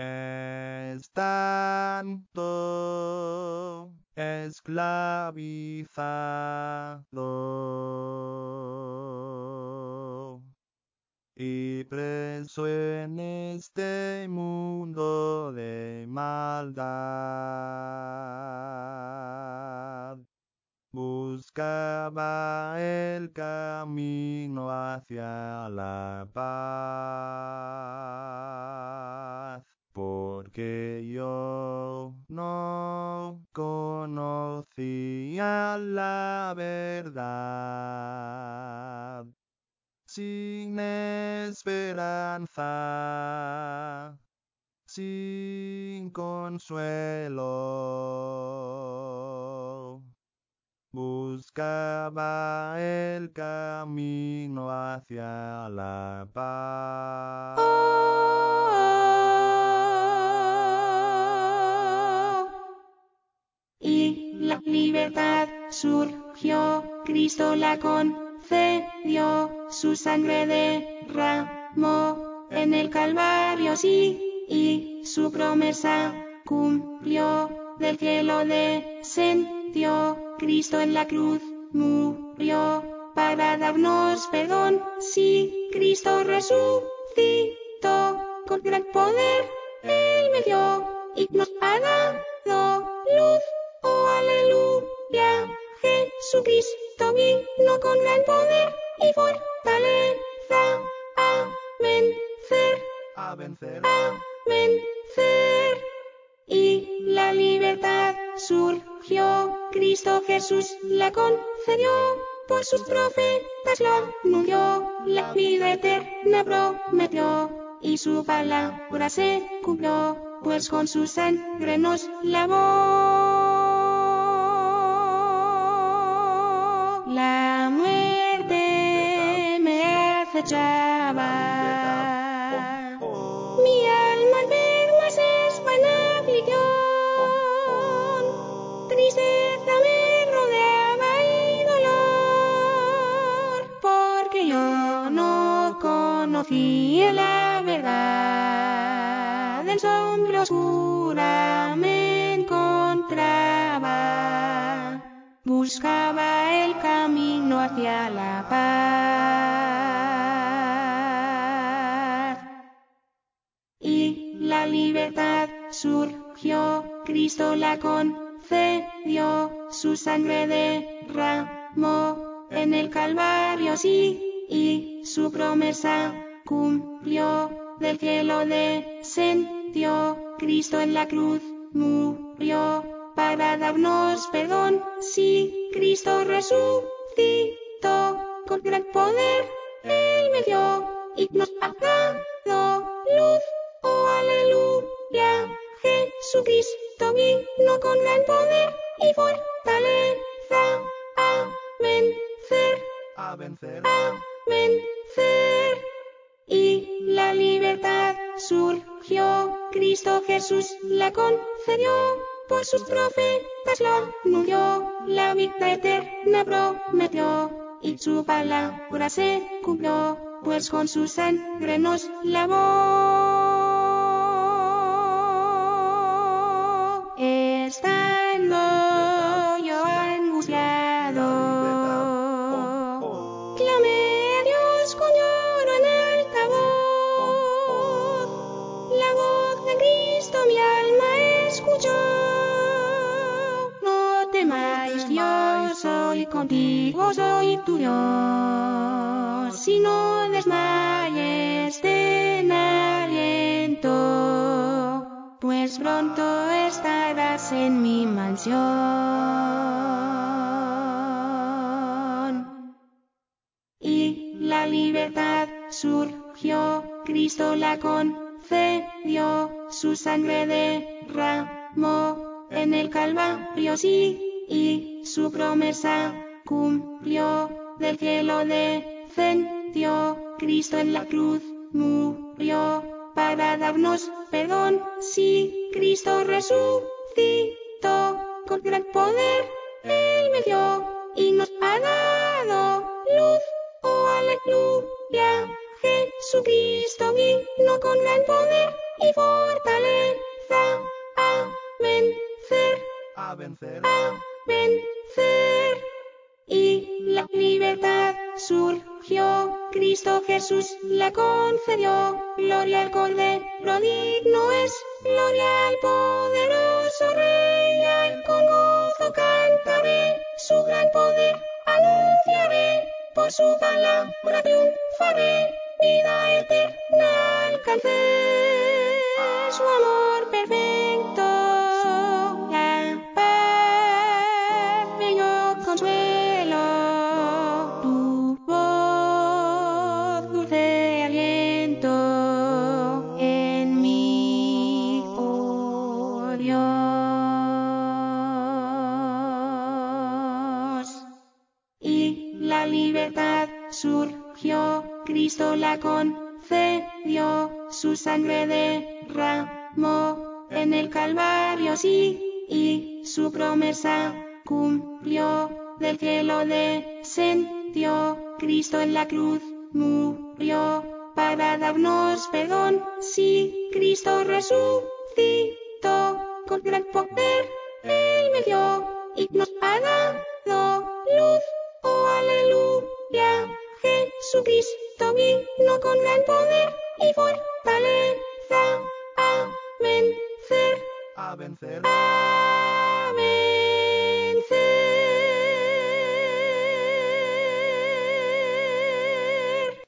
estando esclavizado y preso en este mundo de maldad. Buscaba el camino hacia la paz, porque yo no conocía la verdad. Sin esperanza, sin consuelo. Buscaba el camino hacia la paz. Libertad. Surgió, Cristo la concedió, su sangre derramó en el Calvario, sí, y su promesa cumplió, del cielo descendió, Cristo en la cruz murió, para darnos perdón, sí, Cristo resucitó, con gran poder, Él me dio, y nos ha dado luz, oh aleluya, Jesucristo vino con gran poder y fortaleza, a vencer, A vencer. a vencer. Y la libertad surgió, Cristo Jesús la concedió, por sus profetas lo anunció, la vida eterna prometió, y su palabra se cumplió, pues con su sangre nos lavó. Acechaba. Mi alma enferma se en aflicción. Tristeza me rodeaba y dolor, porque yo no conocía la verdad. En sombra oscura me encontraba. Buscaba el camino hacia la paz. La libertad surgió, Cristo la concedió, su sangre derramó en el Calvario, sí, y su promesa cumplió, del cielo descendió, Cristo en la cruz murió, para darnos perdón, sí, Cristo resucitó, con gran poder, Él me dio, y nos ha dado luz, oh aleluya, Jesucristo vino con gran poder y fortaleza, a vencer, A vencer. a vencer. Y la libertad surgió, Cristo Jesús la concedió, por sus profetas lo anunció, la vida eterna prometió, y su palabra se cumplió, pues con su sangre nos lavó. Contigo, soy tu Dios. Si no desmayes, ten aliento, pues pronto estarás en mi mansión. Y la libertad surgió, Cristo la concedió, su sangre derramó en el Calvario, sí, y promesa cumplió, del cielo descendió, Cristo en la cruz murió para darnos perdón. Si Cristo resucitó con gran poder, Él me dio y nos ha dado luz. Oh, aleluya. Jesucristo vino con gran poder y fortaleza a vencer. A vencer. A vencer. Libertad surgió, Cristo Jesús la concedió. Gloria al Cordero digno es, gloria al poderoso Rey, al con gozo cantaré, su gran poder anunciaré, por su palabra triunfaré, vida eterna alcancé, su amor libertad. Surgió, Cristo la concedió, su sangre derramó en el Calvario, sí, y su promesa cumplió, del cielo descendió, Cristo en la cruz murió, para darnos perdón, sí, Cristo resucitó, con gran poder, Él me dio, y nos ha dado luz, oh aleluya, Jesucristo vino con gran poder y fortaleza, a vencer, a vencer,